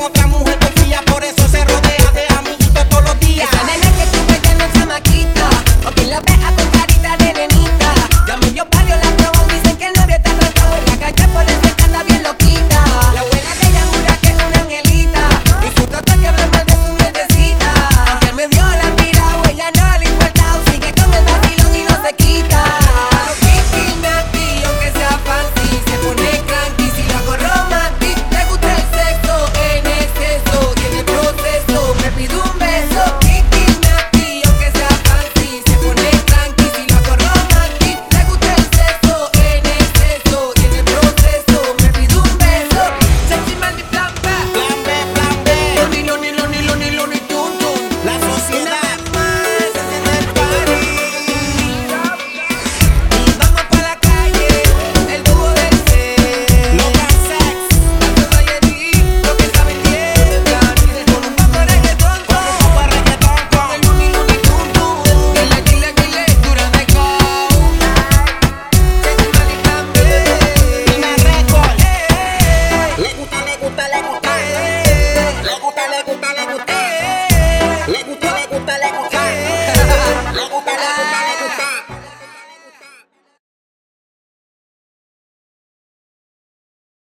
otra mujer confía, por eso se rodea de amiguitos todos los días. Esa nena que tú ves que no es chamaquita, o que la ve a